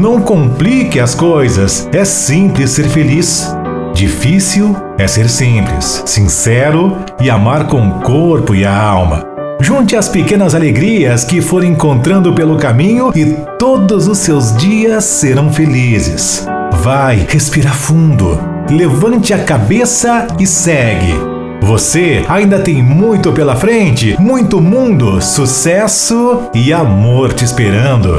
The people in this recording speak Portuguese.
Não complique as coisas, é simples ser feliz. Difícil é ser simples, sincero e amar com o corpo e a alma. Junte as pequenas alegrias que for encontrando pelo caminho e todos os seus dias serão felizes. Vai, respira fundo, levante a cabeça e segue. Você ainda tem muito pela frente, muito mundo, sucesso e amor te esperando.